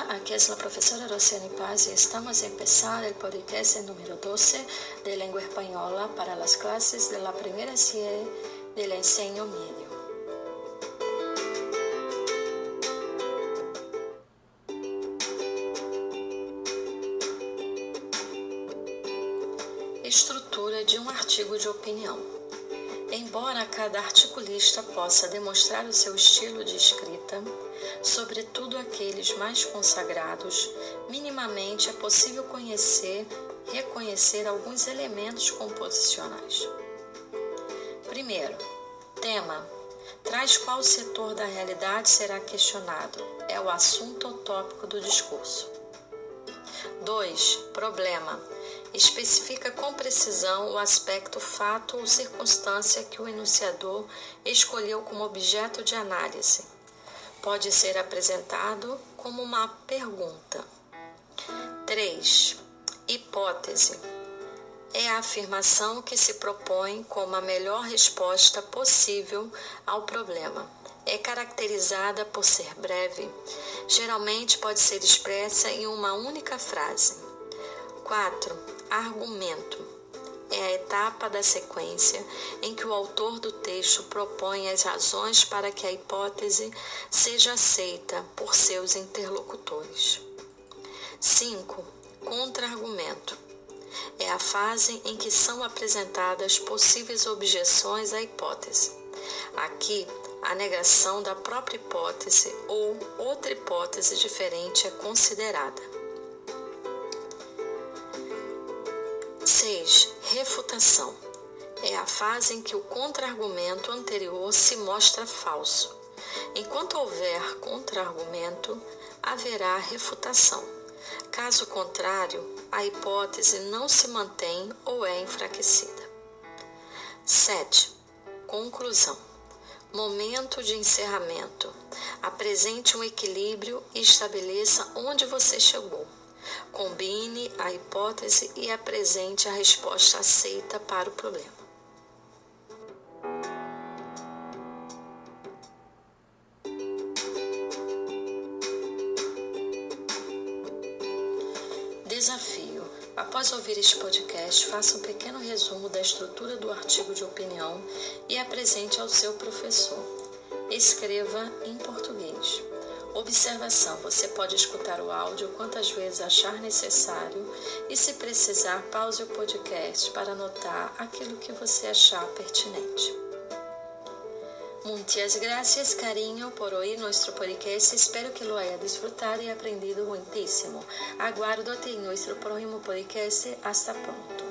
Hola, aquí es la profesora Rociani Paz y estamos a empezar el podcast número 12 de lengua española para las clases de la primera serie del enseño medio. Estrutura de um artigo de opinião. Embora cada articulista possa demonstrar o seu estilo de escrita, sobretudo aqueles mais consagrados, minimamente é possível conhecer, reconhecer alguns elementos composicionais. Primeiro, tema. Traz qual setor da realidade será questionado. É o assunto ou tópico do discurso. 2. Problema especifica com precisão o aspecto fato ou circunstância que o enunciador escolheu como objeto de análise. Pode ser apresentado como uma pergunta. 3. Hipótese. É a afirmação que se propõe como a melhor resposta possível ao problema. É caracterizada por ser breve. Geralmente pode ser expressa em uma única frase. 4 argumento. É a etapa da sequência em que o autor do texto propõe as razões para que a hipótese seja aceita por seus interlocutores. 5. Contra-argumento. É a fase em que são apresentadas possíveis objeções à hipótese. Aqui, a negação da própria hipótese ou outra hipótese diferente é considerada. 6. Refutação. É a fase em que o contra-argumento anterior se mostra falso. Enquanto houver contra-argumento, haverá refutação. Caso contrário, a hipótese não se mantém ou é enfraquecida. 7. Conclusão. Momento de encerramento. Apresente um equilíbrio e estabeleça onde você chegou. Combine a hipótese e apresente a resposta aceita para o problema. Desafio. Após ouvir este podcast, faça um pequeno resumo da estrutura do artigo de opinião e apresente ao seu professor. Escreva em português. Observação: você pode escutar o áudio quantas vezes achar necessário e, se precisar, pause o podcast para anotar aquilo que você achar pertinente. Muitas gracias, carinho, por oír nuestro podcast. Espero que lo haya disfrutado y aprendido muchísimo. Aguardo-te en nuestro próximo podcast. Hasta pronto.